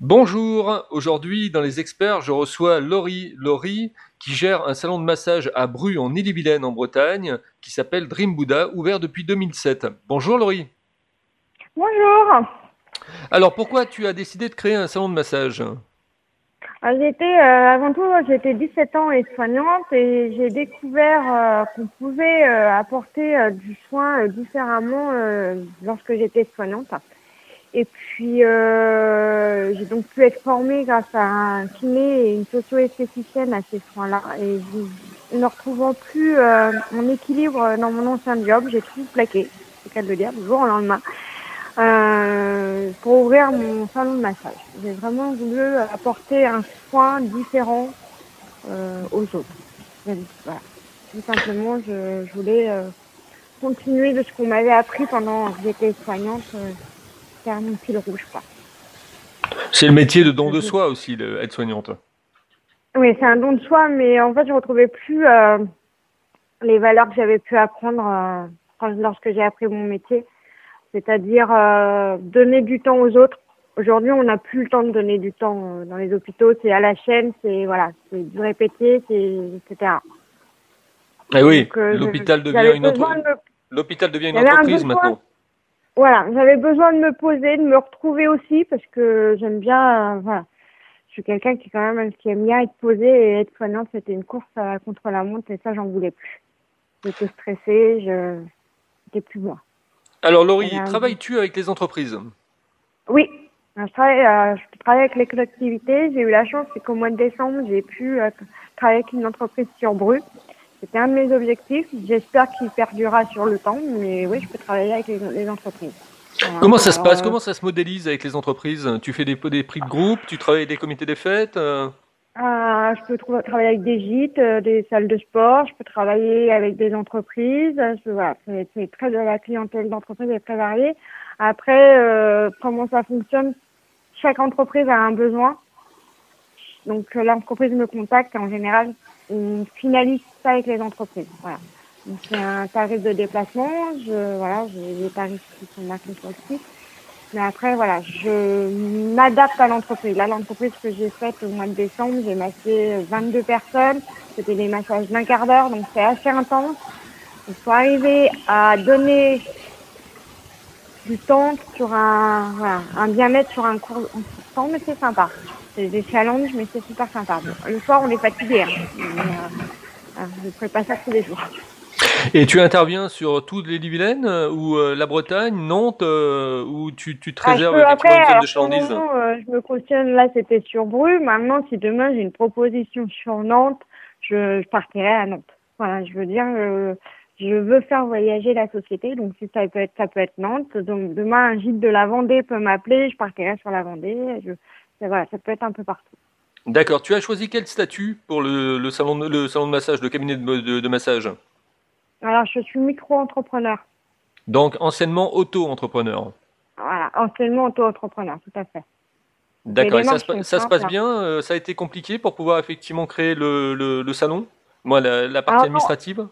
Bonjour, aujourd'hui dans les experts, je reçois Laurie. Laurie qui gère un salon de massage à Bru en Ille-et-Vilaine en Bretagne qui s'appelle Dream Buddha, ouvert depuis 2007. Bonjour Laurie. Bonjour. Alors pourquoi tu as décidé de créer un salon de massage? Ah, J'étais, euh, avant tout, j'étais 17 ans aide-soignante et j'ai découvert euh, qu'on pouvait euh, apporter du soin différemment lorsque j'étais soignante. Et puis, euh, j'ai donc pu être formée grâce à un kiné et une socio-esthéticienne à ces soins-là. Et ne retrouvant plus euh, mon équilibre dans mon ancien job, j'ai tout plaqué, c'est de le dire, du jour au lendemain, euh, pour ouvrir mon salon de massage. J'ai vraiment voulu apporter un soin différent euh, aux autres. Voilà. Tout simplement, je, je voulais euh, continuer de ce qu'on m'avait appris pendant que j'étais soignante, faire mon fil rouge. Quoi. C'est le métier de don de soi aussi, le- être soignante. Oui, c'est un don de soi, mais en fait, je retrouvais plus euh, les valeurs que j'avais pu apprendre euh, quand- lorsque j'ai appris mon métier, c'est-à-dire euh, donner du temps aux autres. Aujourd'hui, on n'a plus le temps de donner du temps dans les hôpitaux. C'est à la chaîne, c'est voilà, c'est du répéter, c'est etc. Eh oui, l'hôpital devient une me- l'hôpital devient une un entreprise maintenant. Voilà, j'avais besoin de me poser, de me retrouver aussi parce que j'aime bien, euh, voilà. Je suis quelqu'un qui quand même qui aime bien être posé et être soignante. C'était une course à- contre la montre et ça, j'en voulais plus. J'étais stressée, je, c'était plus moi. Alors Laurie, travailles-tu avec les entreprises? Oui, je travaille, euh, je travaille avec les collectivités. J'ai eu la chance, c'est qu'au mois de décembre, j'ai pu euh, travailler avec une entreprise sur Bru. C'était un de mes objectifs. J'espère qu'il perdurera sur le temps, mais oui, je peux travailler avec les, les entreprises. Voilà. Comment ça se passe euh, Comment ça se modélise avec les entreprises Tu fais des, des prix de groupe Tu travailles avec des comités des fêtes euh Ah, je peux travailler avec des gîtes, euh, des salles de sport, je peux travailler avec des entreprises. Je, voilà, c'est très la clientèle d'entreprise est très variée. Après, euh, comment ça fonctionne? Chaque entreprise a un besoin. Donc euh, l'entreprise me contacte en général, on finalise ça avec les entreprises. Voilà. Donc c'est un tarif de déplacement. Je voilà, j'ai des tarifs qui sont marqués sur le site. Mais après, voilà, je m'adapte à l'entreprise. Là, l'entreprise que j'ai faite au mois de décembre, j'ai massé 22 personnes. C'était des massages d'un quart d'heure, donc c'est assez intense. Il faut arriver à donner du temps sur un, voilà, un bien-être sur un court temps, mais c'est sympa. C'est des challenges, mais c'est super sympa. Le soir, on est fatigué. Hein. Euh, euh, je ne ferai pas ça tous les jours. Et tu interviens sur toutes les Vilaine ou euh, la Bretagne, Nantes, euh, ou tu, tu te Ah, réserves peux- effectivement après, alors, de chalandise moment, euh, je me cautionne, là, c'était sur Bru. Maintenant, si demain j'ai une proposition sur Nantes, je, je partirai à Nantes. Voilà, je veux dire, je veux faire voyager la société, donc si ça peut être, ça peut être Nantes. Donc demain, un gîte de la Vendée peut m'appeler, je partirai sur la Vendée. Je, ça, voilà, ça peut être un peu partout. D'accord. Tu as choisi quel statut pour le, le salon, de, le salon de massage, le cabinet de, de- de massage? Alors, je suis micro-entrepreneur. Donc anciennement auto-entrepreneur. Voilà, anciennement auto-entrepreneur, tout à fait. D'accord. Et ça, se, ça se passe bien euh, Ça a été compliqué pour pouvoir effectivement créer le, le, le salon? Moi, la, la partie Alors, administrative?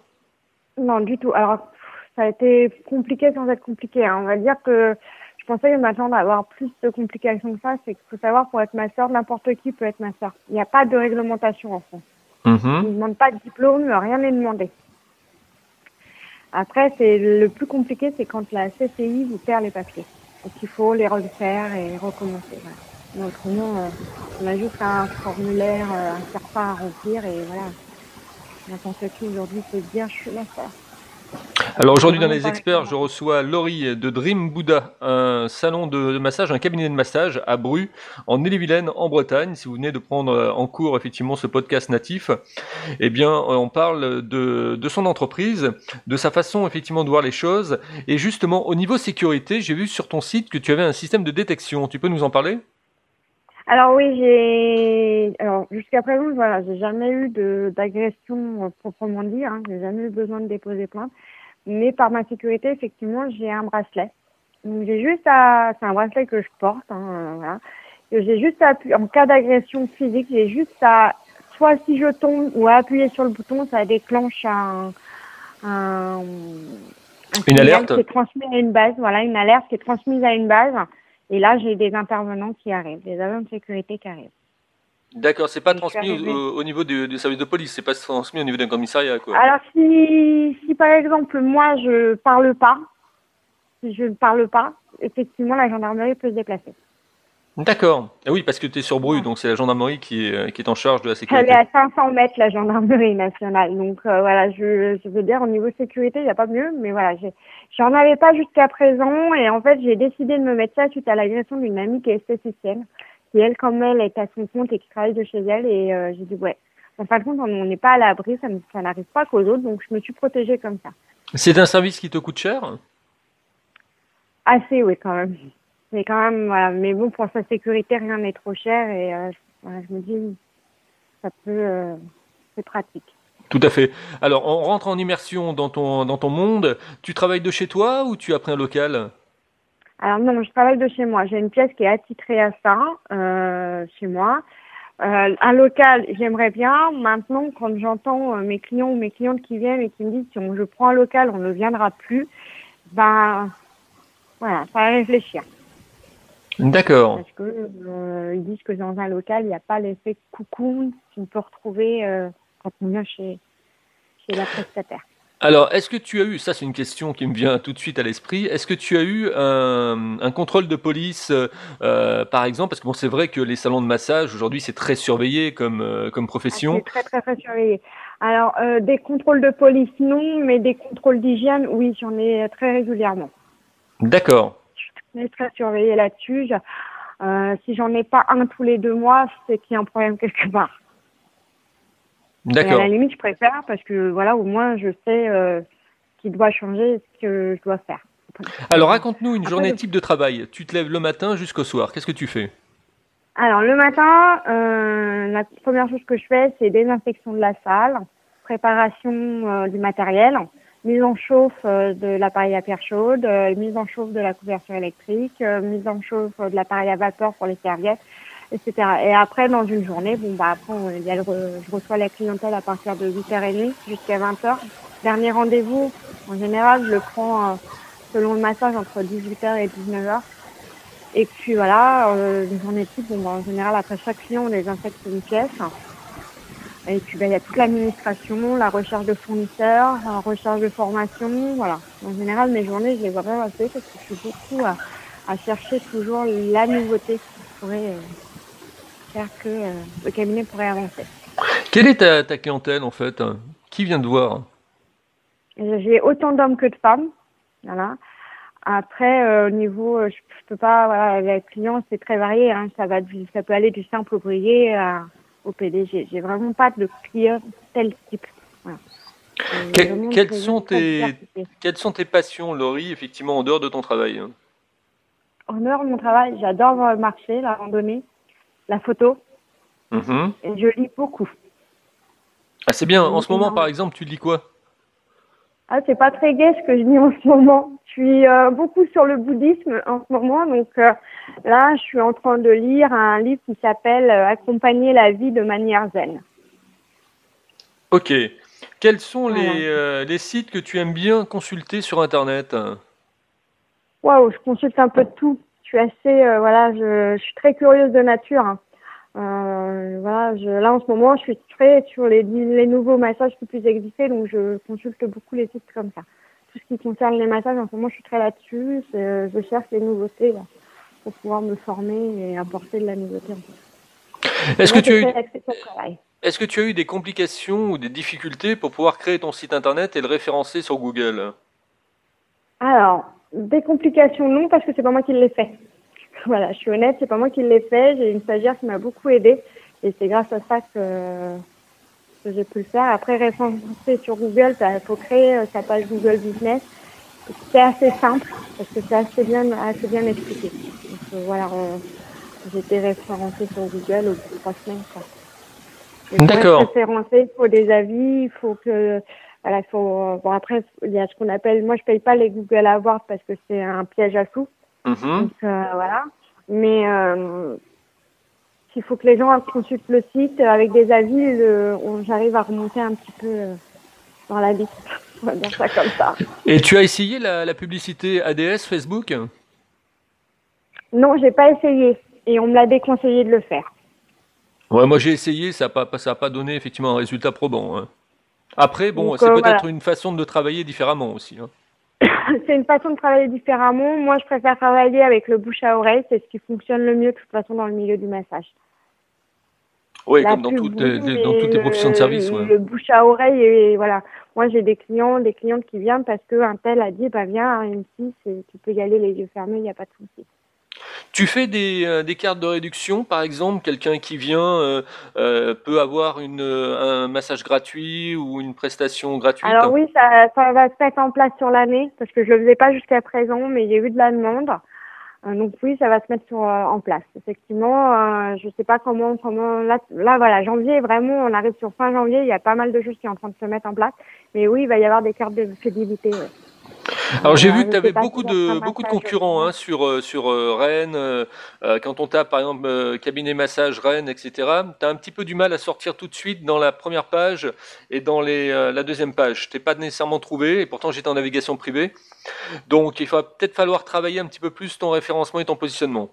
Non, du tout. Alors, ça a été compliqué sans être compliqué. hein. On va dire que je pensais que maintenant d'avoir plus de complications que ça, c'est qu'il faut savoir pour être masseur, n'importe qui peut être masseur. Il n'y a pas de réglementation en France. On ne demande pas de diplôme, rien n'est demandé. Après, c'est le plus compliqué, c'est quand la CCI vous perd les papiers. Donc il faut les refaire et recommencer. Voilà. Mais autrement, euh, on a juste un formulaire, euh, un serpent à remplir et voilà. N'importe qui aujourd'hui peut se dire je suis masseur. Alors aujourd'hui dans les experts, je reçois Laurie de Dream Buddha, un salon de, massage, un cabinet de massage à Bru, en Ille-et-Vilaine, en Bretagne. Si vous venez de prendre en cours effectivement ce podcast natif, eh bien on parle de, de son entreprise, de sa façon effectivement de voir les choses. Et justement au niveau sécurité, j'ai vu sur ton site que tu avais un système de détection. Tu peux nous en parler? Alors oui, j'ai alors jusqu'à présent, voilà, j'ai jamais eu de d'agression euh, proprement dit, hein, j'ai jamais eu besoin de déposer plainte. Mais par ma sécurité, effectivement, j'ai un bracelet. Donc j'ai juste à c'est un bracelet que je porte, hein, euh, voilà. J'ai juste à appuyer en cas d'agression physique, j'ai juste à soit si je tombe ou à appuyer sur le bouton, ça déclenche un, un, un Une alerte qui est transmis à une base, voilà, une alerte qui est transmise à une base Et là, j'ai des intervenants qui arrivent, des agents de sécurité qui arrivent. D'accord, c'est pas transmis au, niveau du, service de police, c'est pas transmis au niveau d'un commissariat, quoi. Alors, si, si par exemple, moi, je parle pas, si je ne parle pas, effectivement, la gendarmerie peut se déplacer. D'accord. Ah oui, parce que tu es sur Bru, donc c'est la gendarmerie qui est, qui est en charge de la sécurité. Elle est à 500 mètres, la gendarmerie nationale. Donc euh, voilà, je, je veux dire, au niveau sécurité, il n'y a pas mieux, mais voilà, j'en avais pas jusqu'à présent. Et en fait, j'ai décidé de me mettre ça suite à l'agression d'une amie qui est esthéticienne, qui elle, comme elle, est à son compte et qui travaille de chez elle. Et euh, j'ai dit, ouais, en fin de compte, on n'est pas à l'abri, ça, ça n'arrive pas qu'aux autres, donc je me suis protégée comme ça. C'est un service qui te coûte cher? Assez, oui, quand même. Mais quand même, voilà. Mais bon, pour sa sécurité, rien n'est trop cher et euh, je me dis, ça peut, euh, c'est pratique. Tout à fait. Alors, on rentre en immersion dans ton, dans ton monde. Tu travailles de chez toi ou tu as pris un local? Alors non, je travaille de chez moi. J'ai une pièce qui est attitrée à ça, euh, chez moi. un local, j'aimerais bien. Maintenant, quand j'entends mes clients ou mes clientes qui viennent et qui me disent si on, je prends un local, on ne viendra plus, ben voilà, ça va réfléchir. D'accord. Parce que euh, ils disent que dans un local, il n'y a pas l'effet coucou qu'on peut retrouver euh, quand on vient chez, chez la prestataire. Alors, est-ce que tu as eu, ça c'est une question qui me vient tout de suite à l'esprit, est-ce que tu as eu un, un contrôle de police, euh, par exemple, parce que bon, c'est vrai que les salons de massage, aujourd'hui, c'est très surveillé comme, euh, comme profession. Ah, c'est très, très, très surveillé. Alors, euh, des contrôles de police, non, mais des contrôles d'hygiène, oui, j'en ai très régulièrement. D'accord suis très surveillée là-dessus. Euh, si j'en ai pas un tous les deux mois, c'est qu'il y a un problème quelque part. D'accord. À la limite, je préfère parce que voilà, au moins, je sais euh, ce qui doit changer, ce que je dois faire. Alors, raconte-nous une journée type de travail. Tu te lèves le matin jusqu'au soir. Qu'est-ce que tu fais? Alors, le matin, euh, la première chose que je fais, c'est désinfection de la salle, préparation euh, du matériel mise en chauffe euh, de l'appareil à pierre chaude, euh, mise en chauffe de la couverture électrique, euh, mise en chauffe de l'appareil à vapeur pour les serviettes, etc. Et après, dans une journée, bon bah après, il y a je reçois la clientèle à partir de 8h30 jusqu'à 20h. Dernier rendez-vous, en général, je le prends selon le massage entre 18h et 19h. Et puis voilà, une journée type, bon, bah, en général, après chaque client, on les infecte une pièce. Et puis, ben, il y a toute l'administration, la recherche de fournisseurs, la recherche de formation, voilà. En général, mes journées, je les vois pas passer parce que je suis beaucoup à, à chercher toujours la nouveauté qui pourrait euh, faire que euh, le cabinet pourrait avancer. Quelle est ta, ta clientèle, en fait Qui vient te voir? J'ai autant d'hommes que de femmes, voilà. Après, euh, au niveau, je, peux pas, voilà, les clients, c'est très varié, hein. ça va, ça peut aller du simple ouvrier à au PDG. J'ai vraiment pas de client tel type. quelles, sont tes, quelles sont tes passions, Laurie, effectivement, en dehors de ton travail En dehors de mon travail, j'adore marcher, la randonnée, la photo. Mm-hmm. Et je lis beaucoup. Ah, c'est bien. En ce moment, par exemple, tu lis quoi? Ah, c'est pas très gai ce que je dis en ce moment. Je suis euh, beaucoup sur le bouddhisme en ce moment, donc euh, là, je suis en train de lire un livre qui s'appelle euh, Accompagner la vie de manière zen. Ok. Quels sont les, les, sites que tu aimes bien consulter sur Internet? Waouh, je consulte un peu de tout. Je suis assez, voilà, je, je, suis très curieuse de nature. Hein. Euh, voilà, je, là en ce moment, je suis très sur les, les nouveaux massages qui puissent exister, donc je consulte beaucoup les sites comme ça. Tout ce qui concerne les massages, en ce moment, je suis très là-dessus. Je cherche les nouveautés là, pour pouvoir me former et apporter de la nouveauté. Est-ce que, tu as eu... Est-ce que tu as eu des complications ou des difficultés pour pouvoir créer ton site internet et le référencer sur Google? Alors, des complications non, parce que c'est pas moi qui l'ai fait. Voilà, je suis honnête, c'est pas moi qui l'ai fait. J'ai une stagiaire qui m'a beaucoup aidée et c'est grâce à ça que, que j'ai pu le faire. Après, référencer sur Google, il faut créer euh, sa page Google Business. C'est assez simple parce que c'est assez bien, assez bien expliqué. Donc, euh, voilà, j'ai été référencée sur Google au bout de trois semaines. D'accord. Référencé, il faut des avis, il faut que voilà, il faut bon après il y a ce qu'on appelle moi je paye pas les Google Awards parce que c'est un piège à sous. Mm-hmm. Donc, euh, voilà. Mais euh, il faut que les gens consultent le site avec des avis. J'arrive à remonter un petit peu euh, dans la liste. On va dire ça comme ça. Et tu as essayé la, publicité ADS Facebook? Non, j'ai pas essayé et on me l'a déconseillé de le faire. Ouais, moi j'ai essayé, ça n'a pas, ça pas donné effectivement un résultat probant. Hein. Après, bon, c'est peut-être une façon de travailler différemment aussi. Hein. C'est une façon de travailler différemment. Moi, je préfère travailler avec le bouche à oreille. C'est ce qui fonctionne le mieux de toute façon dans le milieu du massage. Oui, comme dans, toutes, dans toutes les professions de service. Ouais. Le bouche à oreille, et voilà. Moi, j'ai des clients, des clientes qui viennent parce qu'un tel a dit, bah viens, M6, tu peux y aller les yeux fermés, il n'y a pas de souci. Tu fais des, euh, des, cartes de réduction, par exemple, quelqu'un qui vient euh, euh, peut avoir une, un massage gratuit ou une prestation gratuite Alors oui, ça, ça va se mettre en place sur l'année, parce que je ne le faisais pas jusqu'à présent, mais il y a eu de la demande. donc oui, ça va se mettre sur, en place. Effectivement, je ne sais pas comment, comment là, là, voilà, janvier, vraiment, on arrive sur fin janvier, il y a pas mal de choses qui sont en train de se mettre en place. Mais oui, il va y avoir des cartes de fidélité. Alors j'ai vu que tu avais beaucoup de beaucoup de concurrents hein, sur euh, sur euh, Rennes. Euh, quand on tape par exemple cabinet massage Rennes, etc. Tu as un petit peu du mal à sortir tout de suite dans la première page et dans les la deuxième page. T'es pas nécessairement trouvé et pourtant j'étais en navigation privée. Donc il va peut-être falloir travailler un petit peu plus ton référencement et ton positionnement.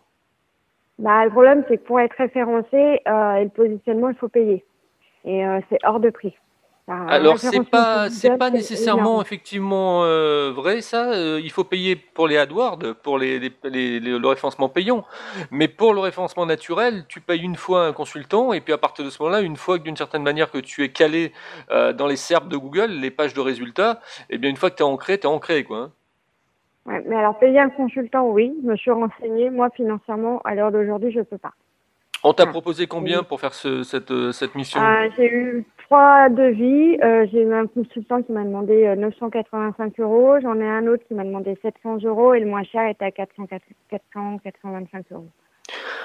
Bah, le problème c'est que pour être référencé et le positionnement il faut payer et c'est hors de prix. Alors c'est pas c'est pas nécessairement effectivement euh, vrai ça. Euh, il faut payer pour les AdWords, pour les, les, le référencement payant, mais pour le référencement naturel, tu payes une fois un consultant et puis à partir de ce moment-là, une fois que d'une certaine manière que tu es calé euh, dans les SERP de Google, les pages de résultats, et eh bien une fois que tu es ancré, tu es ancré quoi. Hein. Ouais, mais alors payer un consultant, oui, je me suis renseigné. Moi financièrement, à l'heure d'aujourd'hui, je peux pas. On t'a proposé combien pour faire ce, cette, euh, cette mission ah, J'ai eu trois devis. Euh, j'ai eu un consultant qui m'a demandé 985 euh, euros. J'en ai un autre qui m'a demandé 700 euros et le moins cher était à 400, 400 425 euros.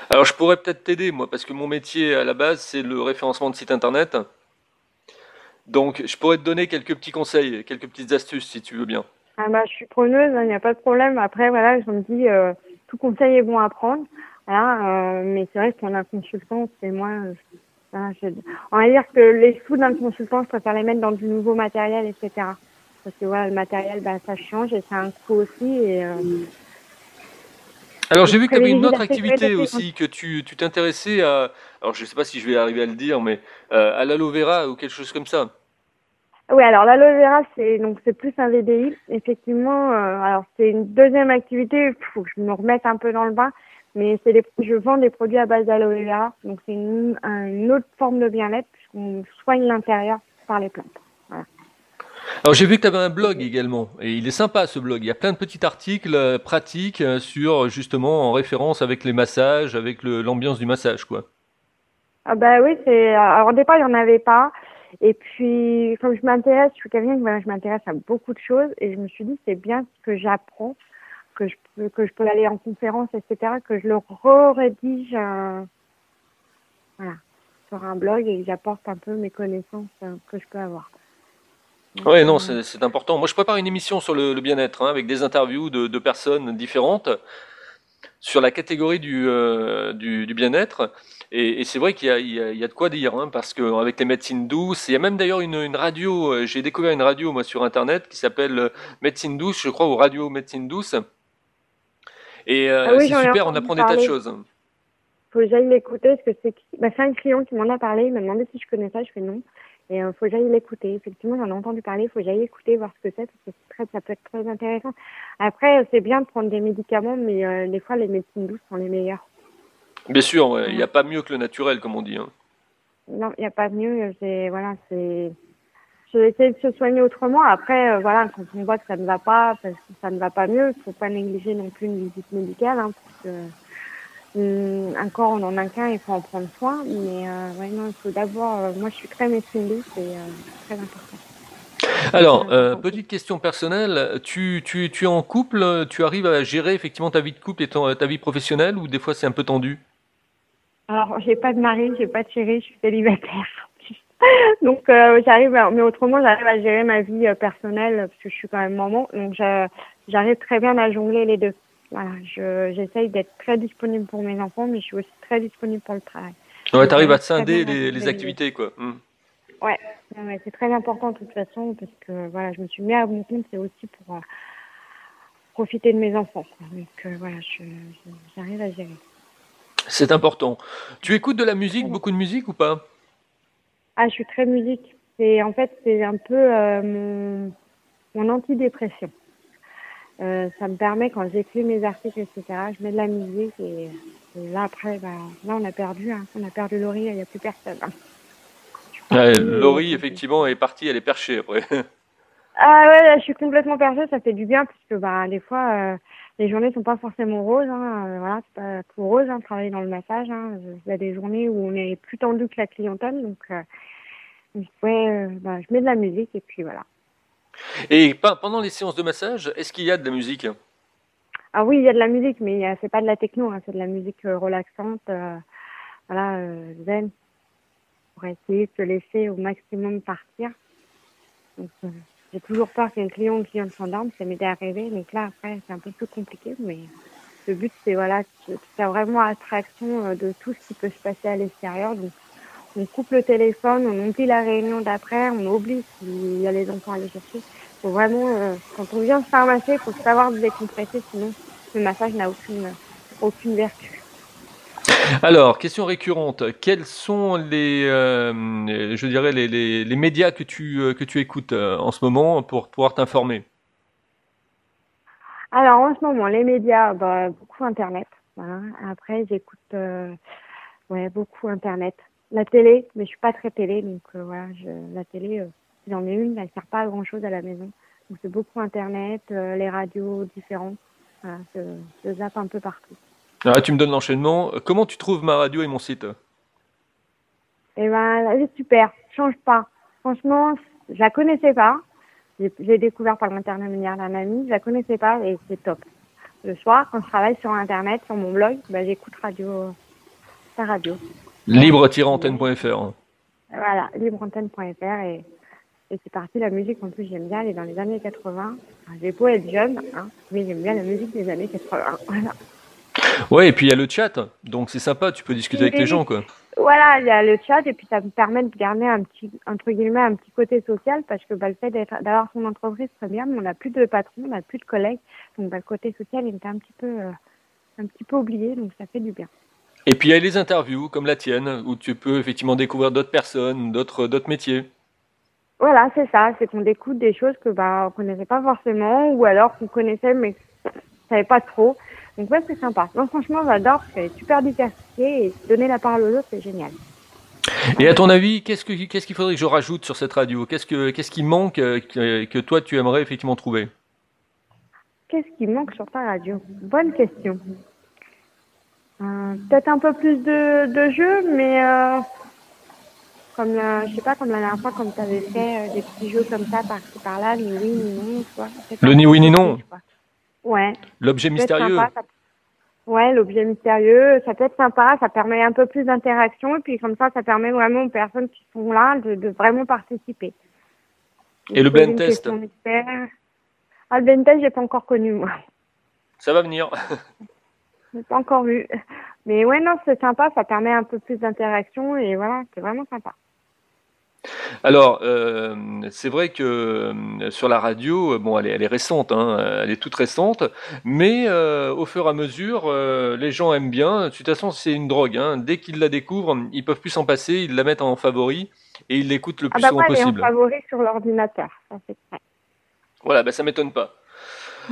Alors je pourrais peut-être t'aider moi parce que mon métier à la base c'est le référencement de site internet. Donc je pourrais te donner quelques petits conseils, quelques petites astuces si tu veux bien. Ah bah je suis preneuse, il hein, n'y a pas de problème. Après voilà, je me dis tout conseil est bon à prendre. Voilà, euh, mais c'est vrai qu'on a un consultant, c'est moi. Euh, on va dire que les sous d'un consultant, je préfère les mettre dans du nouveau matériel, etc. Parce que voilà, le matériel, bah, ça change et ça a un coût aussi. Et, euh, alors j'ai vu que tu avais une autre activité aussi, que tu t'intéressais à, alors je ne sais pas si je vais arriver à le dire, mais à l'aloe vera ou quelque chose comme ça. Oui, alors l'aloe vera, c'est donc c'est plus un VDI. Effectivement, alors c'est une deuxième activité. Il faut que je me remette un peu dans le bain. Mais c'est je vends des produits à base d'aloe vera, donc c'est une, autre forme de bien-être puisqu'on soigne l'intérieur par les plantes. Alors j'ai vu que tu avais un blog également, et il est sympa ce blog. Il y a plein de petits articles euh, pratiques euh, sur justement en référence avec les massages, avec l'ambiance du massage, quoi. Ah bah oui, c'est. Alors au départ il n'y en avait pas, et puis comme je m'intéresse, je suis quelqu'un que je m'intéresse à beaucoup de choses, et je me suis dit c'est bien ce que j'apprends que je peux que je peux aller en conférence, etc., que je le rédige euh, voilà, sur un blog et j'apporte un peu mes connaissances euh, que je peux avoir. Oui, non, euh, c'est important. Moi, je prépare une émission sur le, bien-être hein, avec des interviews de, personnes différentes sur la catégorie du, du, bien-être. Et, c'est vrai qu'il y, y, a de quoi dire, hein, parce qu'avec les médecines douces, il y a même d'ailleurs une, une, radio, j'ai découvert une radio moi sur Internet qui s'appelle Médecine douce, je crois, ou Radio Médecine douce, et euh, ah c'est super, on apprend des tas de choses. Faut que j'aille l'écouter parce que c'est bah, un client qui m'en a parlé. Il m'a demandé si je connais ça. Je fais non. Et il euh, faut que j'aille l'écouter. Effectivement, j'en ai entendu parler. Il faut que j'aille écouter, voir ce que c'est, parce que très, ça peut être très intéressant. Après, c'est bien de prendre des médicaments, mais euh, des fois, les médecines douces sont les meilleures. Bien sûr, il n'y a pas mieux que le naturel, comme on dit. Hein. Non, il n'y a pas mieux. Voilà, c'est essayer de se soigner autrement. Après, euh, voilà, quand on voit que ça ne va pas, parce que ça ne va pas mieux, il ne faut pas négliger non plus une visite médicale, hein, parce que hum, un corps, on en a qu'un, il faut en prendre soin. Mais euh, ouais, non, il faut d'abord. Euh, moi, je suis très médecine douce, c'est très important. Alors, petite question personnelle, tu, tu, tu es en couple, tu arrives à gérer effectivement ta vie de couple et ta vie professionnelle ou des fois c'est un peu tendu? Alors, j'ai pas de mari, j'ai pas de chéri, je suis célibataire. Donc euh, j'arrive, mais autrement j'arrive à gérer ma vie euh, personnelle parce que je suis quand même maman, donc j'arrive très bien à jongler les deux. Voilà, j'essaye d'être très disponible pour mes enfants, mais je suis aussi très disponible pour le travail. Ouais, t'arrives à scinder les, les, activités, quoi. Hmm. Ouais, c'est très important de toute façon parce que voilà, je me suis mis à mon compte, c'est aussi pour euh, profiter de mes enfants. Donc voilà, j'arrive à gérer. C'est important. Tu écoutes de la musique, beaucoup de musique ou pas? Ah, je suis très musique. C'est en fait c'est un peu mon, mon antidépression. Euh, ça me permet quand j'écris mes articles, etc. Je mets de la musique et, là après, bah, là on a perdu, hein. on a perdu Laurie, il n'y a plus personne. Hein. Laurie effectivement est partie, elle est perchée après. Ah ouais, je suis complètement perchée, ça fait du bien puisque bah des fois euh, les journées sont pas forcément roses, hein, euh, voilà, c'est pas tout rose, hein, travailler dans le massage. Hein. Il y a des journées où on est plus tendu que la clientèle, donc ouais, bah, je mets de la musique et puis voilà. Et pendant les séances de massage, est-ce qu'il y a de la musique? Ah oui, il y a de la musique, mais c'est pas de la techno, hein, c'est de la musique euh, relaxante, euh, voilà, euh, zen, pour essayer de se laisser au maximum partir. J'ai toujours peur qu'un client ou cliente s'endorme, ça m'est arrivé, mais là après c'est un peu plus compliqué, mais le but c'est voilà, de faire vraiment abstraction de tout ce qui peut se passer à l'extérieur. Donc on coupe le téléphone, on oublie la réunion d'après, on oublie s'il y a les enfants à aller chercher. Faut vraiment, euh, quand on vient faire masser, il faut savoir décompresser, sinon le massage n'a aucune, aucune vertu. Alors, question récurrente, quels sont les, euh, je dirais les, les, médias que tu, euh, que tu écoutes en ce moment pour pouvoir t'informer? Alors, en ce moment, les médias, bah, beaucoup Internet. Après, j'écoute ouais, beaucoup Internet la télé, mais je suis pas très télé, donc euh, voilà, la télé, euh, j'en ai une, elle sert pas à grand chose à la maison. Donc c'est beaucoup internet, euh, les radios différentes, voilà, je, je, zappe un peu partout. Ah, tu me donnes l'enchaînement. Comment tu trouves ma radio et mon site? Eh ben, c'est super, change pas. Franchement, je la connaissais pas. J'ai découvert par l'intermédiaire d'un ami, je la connaissais pas et c'est top. Le soir, quand je travaille sur internet, sur mon blog, ben, j'écoute radio, ta radio. Libre-antenne.fr. Voilà, libre-antenne.fr et, et c'est parti. La musique, en plus, j'aime bien. Elle est dans les années 80. J'ai beau être jeune, hein, mais j'aime bien la musique des années 80. Voilà. Ouais, et puis il y a le chat, donc c'est sympa, tu peux discuter avec les gens, quoi. Voilà, il y a le chat, et puis ça me permet de garder un petit, entre guillemets, un petit côté social, parce que bah, le fait d'avoir son entreprise, très bien, mais on n'a plus de patron, on n'a plus de collègues, donc bah, le côté social, il était un petit peu, euh, un petit peu oublié, donc ça fait du bien. Et puis il y a les interviews comme la tienne, où tu peux effectivement découvrir d'autres personnes, d'autres d'autres métiers. Voilà, c'est ça, c'est qu'on découvre des choses que bah on connaissait pas forcément, ou alors qu'on connaissait mais on savait pas trop. Donc ouais, c'est sympa. Non, franchement, j'adore, c'est super diversifié et donner la parole aux autres, c'est génial. Et à ton avis, qu'est-ce que qu'est-ce qu'il faudrait que je rajoute sur cette radio? Qu'est-ce que qu'est-ce qui manque euh, que, que toi tu aimerais effectivement trouver? Qu'est-ce qui manque sur ta radio? Bonne question. Euh, peut-être un peu plus de, de jeux, mais euh, comme je sais pas, comme la dernière fois, comme tu avais fait euh, des petits jeux comme ça par-ci par-là, ni oui ni non, quoi. Le ni oui ni non. Ouais. L'objet mystérieux. Ouais, l'objet mystérieux, ça peut être sympa, ça permet un peu plus d'interaction et puis comme ça, ça permet vraiment aux personnes qui sont là de, de vraiment participer. Et, le blind test Ah, le blind test, j'ai pas encore connu moi. Ça va venir. pas encore vu. Mais ouais, non, c'est sympa, ça permet un peu plus d'interaction et voilà, c'est vraiment sympa. Alors, euh, c'est vrai que euh, sur la radio, bon, elle est, elle est récente, hein, elle est toute récente, mais euh, au fur et à mesure, les gens aiment bien. De toute façon, c'est une drogue. Hein. Dès qu'ils la découvrent, ils peuvent plus s'en passer, ils la mettent en favori et ils l'écoutent le ah plus bah souvent possible. en favori sur l'ordinateur, Voilà, bah, ça m'étonne pas.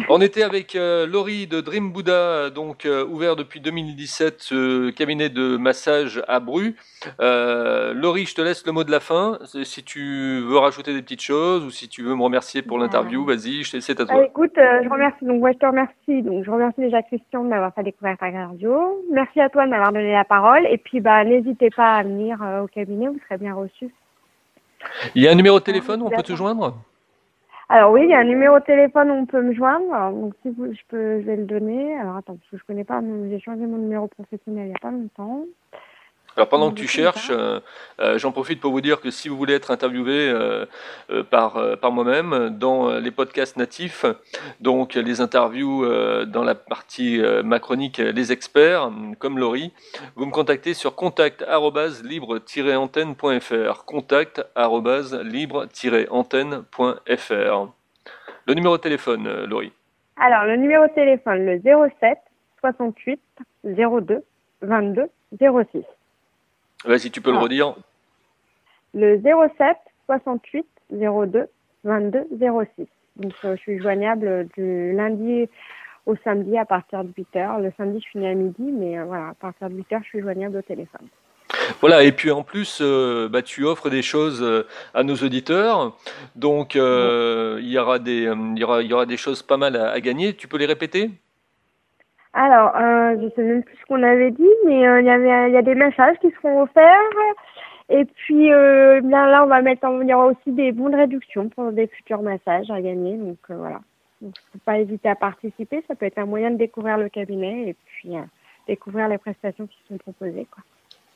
On était avec euh, Laurie de Dream Buddha, donc euh, ouvert depuis 2017 ce cabinet de massage à Bru. Euh, Laurie, je te laisse le mot de la fin. Si tu veux rajouter des petites choses ou si tu veux me remercier pour l'interview, vas-y, c'est à toi. écoute, je remercie. Donc, je te remercie. Donc, je remercie déjà Christian de m'avoir fait découvrir ta radio. Merci à toi de m'avoir donné la parole. Et puis, bah, n'hésitez pas à venir au cabinet, vous serez bien reçu. Il y a un numéro de téléphone où on peut te joindre? Alors oui, il y a un numéro de téléphone où on peut me joindre. donc si vous, je peux, je vais le donner. Alors attends, parce que je connais pas. J'ai changé mon numéro professionnel il y a pas longtemps. Alors pendant que tu cherches, euh, euh, j'en profite pour vous dire que si vous voulez être interviewé euh, par, par moi-même dans les podcasts natifs, donc les interviews dans la partie macronique Les Experts, comme Laurie, vous me contactez sur contact-libre-antenne.fr contact-libre-antenne.fr Le numéro de téléphone, Laurie Alors, le numéro de téléphone, le 07 68 02 22 06. Vas-y, tu peux le redire. Le 07 68 02 22 06. Donc, euh, je suis joignable du lundi au samedi à partir de 8 heures. Le samedi, je finis à midi, mais euh, voilà, à partir de 8 heures, je suis joignable au téléphone. Voilà, et puis en plus, euh, bah, tu offres des choses à nos auditeurs. Donc, il, y aura des, il, y aura, il y aura des choses pas mal à, gagner. Tu peux les répéter? Alors, je sais même plus ce qu'on avait dit, mais il, y avait, il y a des messages qui seront offerts. Et puis euh, bien là, on va mettre, il y aura aussi des bons de réduction pour des futurs massages à gagner. Donc euh, voilà. Donc, faut pas hésiter à participer. Ça peut être un moyen de découvrir le cabinet et puis euh, découvrir les prestations qui sont proposées. Quoi.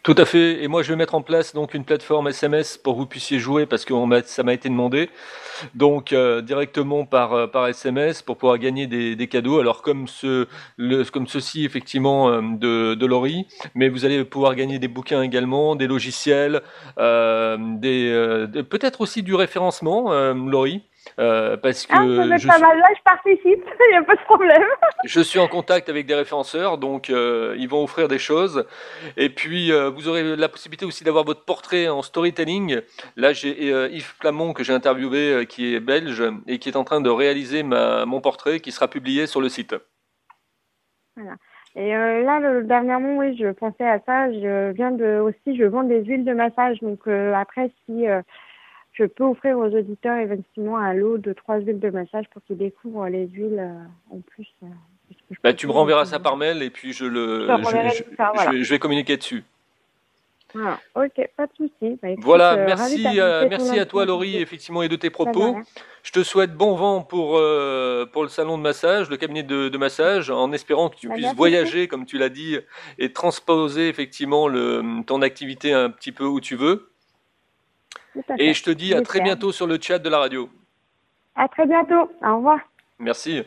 Tout à fait. Et moi, je vais mettre en place donc une plateforme SMS pour que vous puissiez jouer parce que ça m'a été demandé. Donc euh, directement par euh, par SMS pour pouvoir gagner des, des cadeaux. Alors comme ce le, comme ceci effectivement euh, de de Laurie, mais vous allez pouvoir gagner des bouquins également, des logiciels, des peut-être aussi du référencement, Laurie. Euh, parce que ah, je pas mal là, je participe, il n'y a pas de problème. je suis en contact avec des référenceurs, donc euh, ils vont offrir des choses. Et puis, euh, vous aurez la possibilité aussi d'avoir votre portrait en storytelling. Là, j'ai Yves Plamont que j'ai interviewé, qui est belge et qui est en train de réaliser ma, mon portrait, qui sera publié sur le site. Voilà. Et là, le, dernièrement, oui, je pensais à ça. Je viens de aussi, je vends des huiles de massage. Donc après, si je peux offrir aux auditeurs effectivement un lot de trois huiles de massage pour qu'ils découvrent les huiles euh, en plus. Euh, bah, tu me renverras ça par mail et puis je le je, vais communiquer dessus. Ok, pas de souci. Bah, voilà, euh, merci, merci à toi Laurie, effectivement, et de tes propos. Je te souhaite bon vent pour, pour le salon de massage, le cabinet de, massage, en espérant que tu bah, puisses voyager, comme tu l'as dit, et transposer effectivement le, ton activité un petit peu où tu veux. Et je te dis à très bientôt sur le chat de la radio. À très bientôt. Au revoir. Merci.